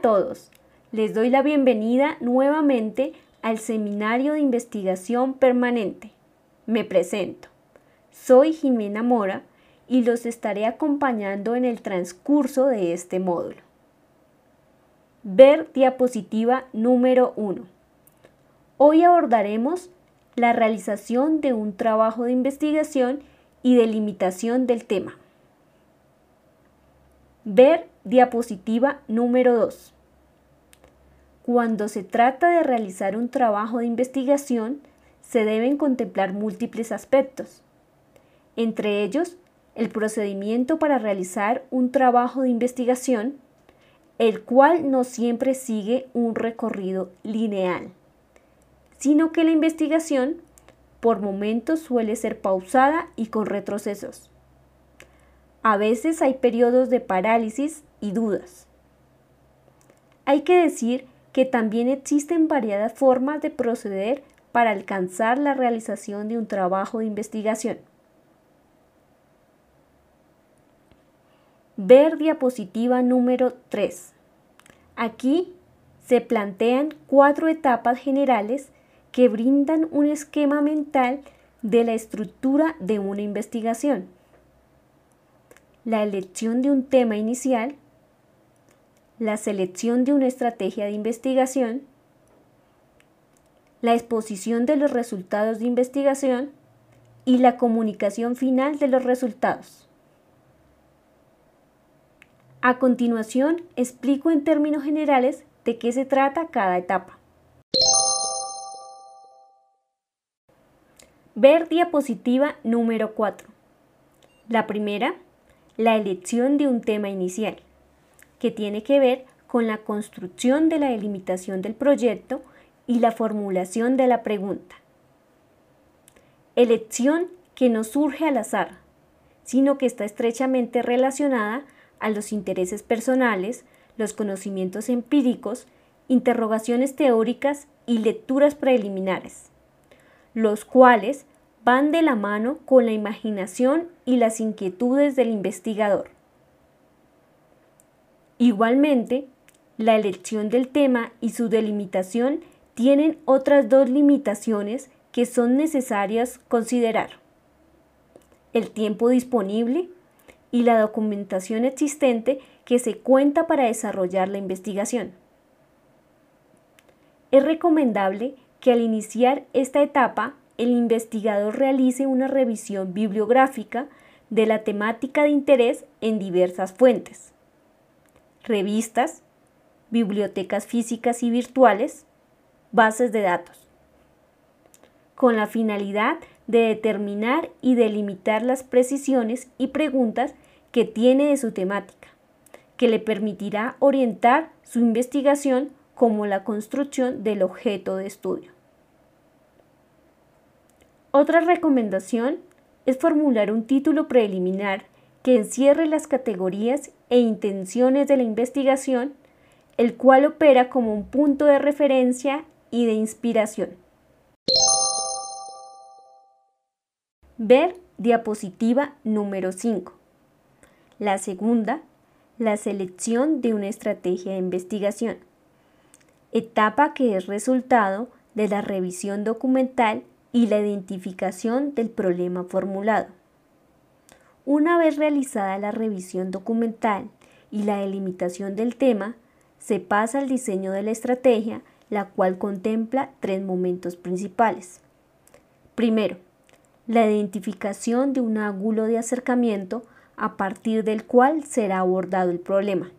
todos, les doy la bienvenida nuevamente al Seminario de Investigación Permanente. Me presento. Soy Jimena Mora y los estaré acompañando en el transcurso de este módulo. Ver diapositiva número 1. Hoy abordaremos la realización de un trabajo de investigación y delimitación del tema. Ver diapositiva número 2. Cuando se trata de realizar un trabajo de investigación, se deben contemplar múltiples aspectos, entre ellos el procedimiento para realizar un trabajo de investigación, el cual no siempre sigue un recorrido lineal, sino que la investigación por momentos suele ser pausada y con retrocesos. A veces hay periodos de parálisis y dudas. Hay que decir que también existen variadas formas de proceder para alcanzar la realización de un trabajo de investigación. Ver diapositiva número 3. Aquí se plantean cuatro etapas generales que brindan un esquema mental de la estructura de una investigación. La elección de un tema inicial, la selección de una estrategia de investigación, la exposición de los resultados de investigación y la comunicación final de los resultados. A continuación, explico en términos generales de qué se trata cada etapa. Ver diapositiva número 4. La primera, la elección de un tema inicial, que tiene que ver con la construcción de la delimitación del proyecto y la formulación de la pregunta. Elección que no surge al azar, sino que está estrechamente relacionada a los intereses personales, los conocimientos empíricos, interrogaciones teóricas y lecturas preliminares, los cuales van de la mano con la imaginación y las inquietudes del investigador. Igualmente, la elección del tema y su delimitación tienen otras dos limitaciones que son necesarias considerar. El tiempo disponible y la documentación existente que se cuenta para desarrollar la investigación. Es recomendable que al iniciar esta etapa el investigador realice una revisión bibliográfica de la temática de interés en diversas fuentes, revistas, bibliotecas físicas y virtuales, bases de datos, con la finalidad de determinar y delimitar las precisiones y preguntas que tiene de su temática, que le permitirá orientar su investigación como la construcción del objeto de estudio. Otra recomendación es formular un título preliminar que encierre las categorías e intenciones de la investigación, el cual opera como un punto de referencia y de inspiración. Ver diapositiva número 5. La segunda, la selección de una estrategia de investigación. Etapa que es resultado de la revisión documental y la identificación del problema formulado. Una vez realizada la revisión documental y la delimitación del tema, se pasa al diseño de la estrategia, la cual contempla tres momentos principales. Primero, la identificación de un ángulo de acercamiento a partir del cual será abordado el problema.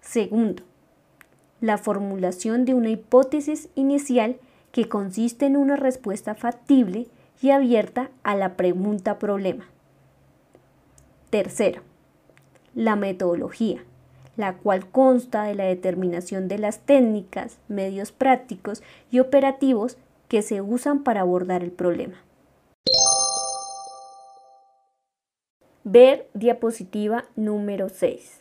Segundo, la formulación de una hipótesis inicial que consiste en una respuesta factible y abierta a la pregunta problema. Tercero, la metodología, la cual consta de la determinación de las técnicas, medios prácticos y operativos que se usan para abordar el problema. Ver diapositiva número 6.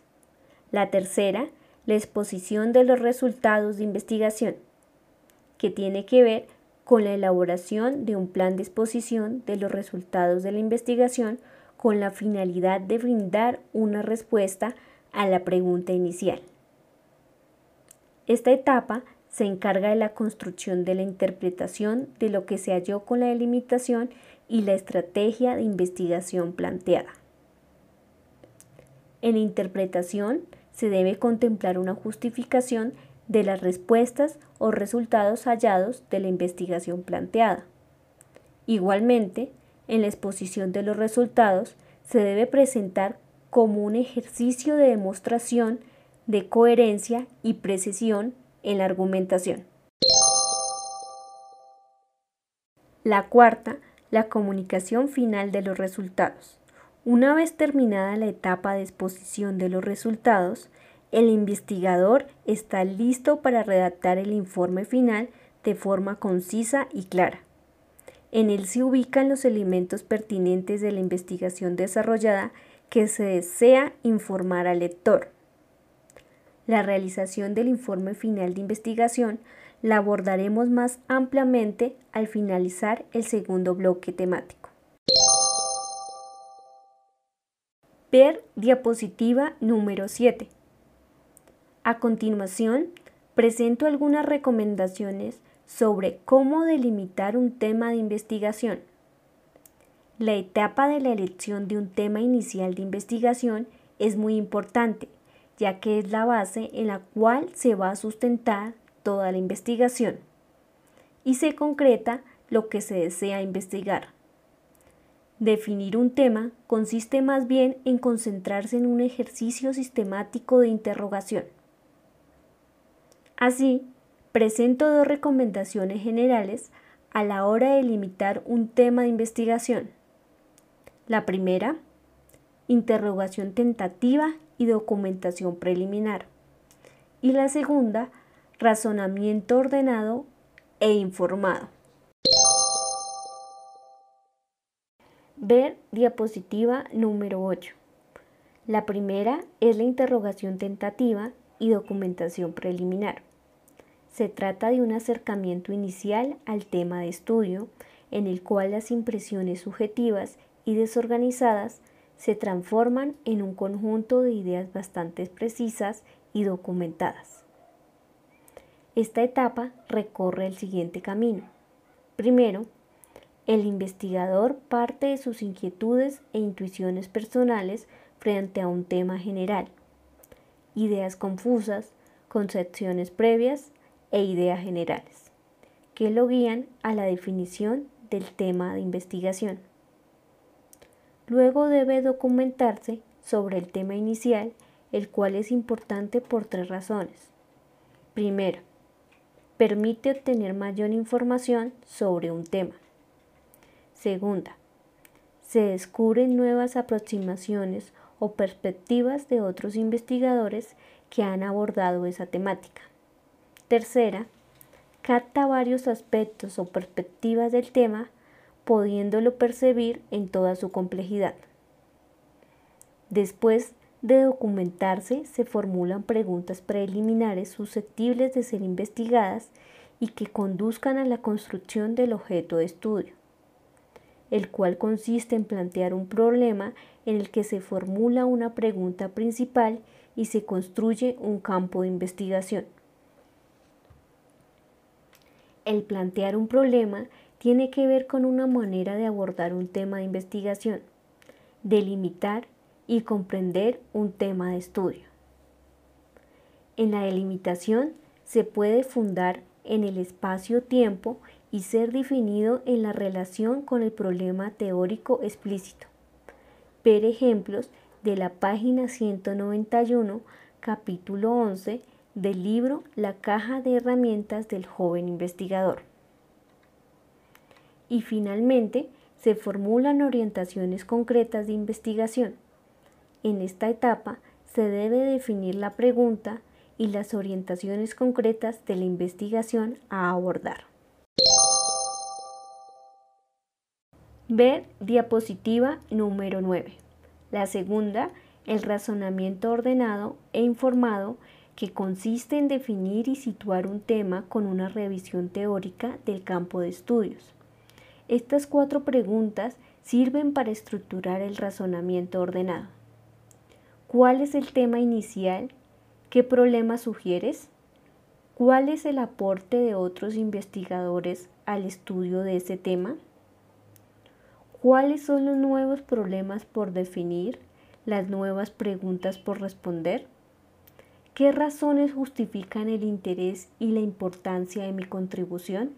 La tercera, la exposición de los resultados de investigación que tiene que ver con la elaboración de un plan de exposición de los resultados de la investigación con la finalidad de brindar una respuesta a la pregunta inicial. Esta etapa se encarga de la construcción de la interpretación de lo que se halló con la delimitación y la estrategia de investigación planteada. En interpretación se debe contemplar una justificación de las respuestas o resultados hallados de la investigación planteada. Igualmente, en la exposición de los resultados se debe presentar como un ejercicio de demostración de coherencia y precisión en la argumentación. La cuarta, la comunicación final de los resultados. Una vez terminada la etapa de exposición de los resultados, el investigador está listo para redactar el informe final de forma concisa y clara. En él se ubican los elementos pertinentes de la investigación desarrollada que se desea informar al lector. La realización del informe final de investigación la abordaremos más ampliamente al finalizar el segundo bloque temático. Ver diapositiva número 7. A continuación, presento algunas recomendaciones sobre cómo delimitar un tema de investigación. La etapa de la elección de un tema inicial de investigación es muy importante, ya que es la base en la cual se va a sustentar toda la investigación y se concreta lo que se desea investigar. Definir un tema consiste más bien en concentrarse en un ejercicio sistemático de interrogación. Así, presento dos recomendaciones generales a la hora de limitar un tema de investigación. La primera, interrogación tentativa y documentación preliminar. Y la segunda, razonamiento ordenado e informado. Ver diapositiva número 8. La primera es la interrogación tentativa y documentación preliminar. Se trata de un acercamiento inicial al tema de estudio, en el cual las impresiones subjetivas y desorganizadas se transforman en un conjunto de ideas bastante precisas y documentadas. Esta etapa recorre el siguiente camino. Primero, el investigador parte de sus inquietudes e intuiciones personales frente a un tema general, ideas confusas, concepciones previas e ideas generales, que lo guían a la definición del tema de investigación. Luego debe documentarse sobre el tema inicial, el cual es importante por tres razones. Primero, permite obtener mayor información sobre un tema. Segunda, se descubren nuevas aproximaciones o perspectivas de otros investigadores que han abordado esa temática. Tercera, capta varios aspectos o perspectivas del tema, pudiéndolo percibir en toda su complejidad. Después de documentarse, se formulan preguntas preliminares susceptibles de ser investigadas y que conduzcan a la construcción del objeto de estudio, el cual consiste en plantear un problema en el que se formula una pregunta principal y se construye un campo de investigación. El plantear un problema tiene que ver con una manera de abordar un tema de investigación, delimitar y comprender un tema de estudio. En la delimitación se puede fundar en el espacio-tiempo y ser definido en la relación con el problema teórico explícito. Ver ejemplos de la página 191, capítulo 11 del libro La caja de herramientas del joven investigador. Y finalmente, se formulan orientaciones concretas de investigación. En esta etapa se debe definir la pregunta y las orientaciones concretas de la investigación a abordar. Ver diapositiva número 9. La segunda, el razonamiento ordenado e informado que consiste en definir y situar un tema con una revisión teórica del campo de estudios. Estas cuatro preguntas sirven para estructurar el razonamiento ordenado. ¿Cuál es el tema inicial? ¿Qué problema sugieres? ¿Cuál es el aporte de otros investigadores al estudio de ese tema? ¿Cuáles son los nuevos problemas por definir? ¿Las nuevas preguntas por responder? ¿Qué razones justifican el interés y la importancia de mi contribución?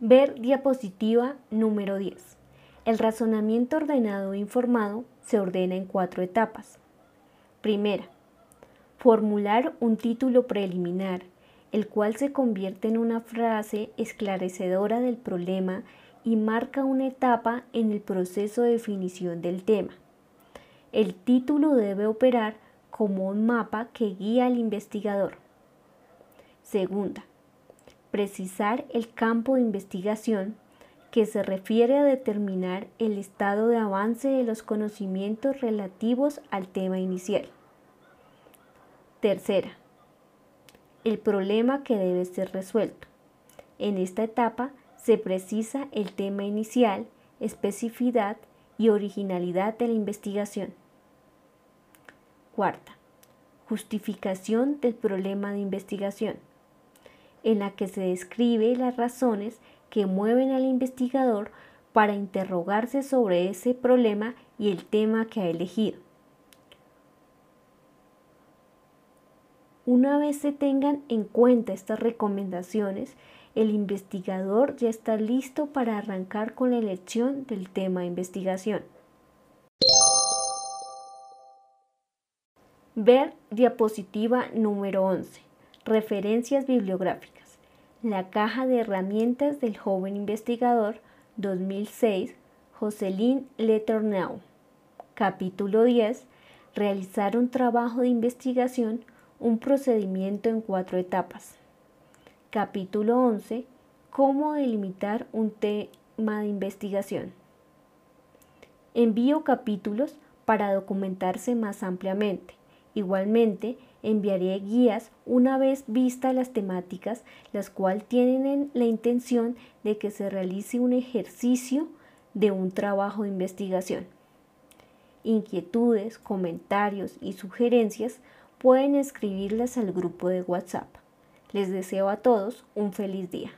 Ver diapositiva número 10. El razonamiento ordenado e informado se ordena en cuatro etapas. Primera, formular un título preliminar, el cual se convierte en una frase esclarecedora del problema y marca una etapa en el proceso de definición del tema. El título debe operar como un mapa que guía al investigador. Segunda, precisar el campo de investigación que se refiere a determinar el estado de avance de los conocimientos relativos al tema inicial. Tercera, el problema que debe ser resuelto. En esta etapa se precisa el tema inicial, especificidad y originalidad de la investigación. Cuarta, justificación del problema de investigación, en la que se describe las razones que mueven al investigador para interrogarse sobre ese problema y el tema que ha elegido. Una vez se tengan en cuenta estas recomendaciones, el investigador ya está listo para arrancar con la elección del tema de investigación. Ver diapositiva número 11. Referencias bibliográficas. La caja de herramientas del joven investigador 2006, Jocelyn Letourneau. Capítulo 10. Realizar un trabajo de investigación, un procedimiento en cuatro etapas. Capítulo 11. Cómo delimitar un tema de investigación. Envío capítulos para documentarse más ampliamente. Igualmente, enviaré guías una vez vistas las temáticas, las cuales tienen la intención de que se realice un ejercicio de un trabajo de investigación. Inquietudes, comentarios y sugerencias pueden escribirlas al grupo de WhatsApp. Les deseo a todos un feliz día.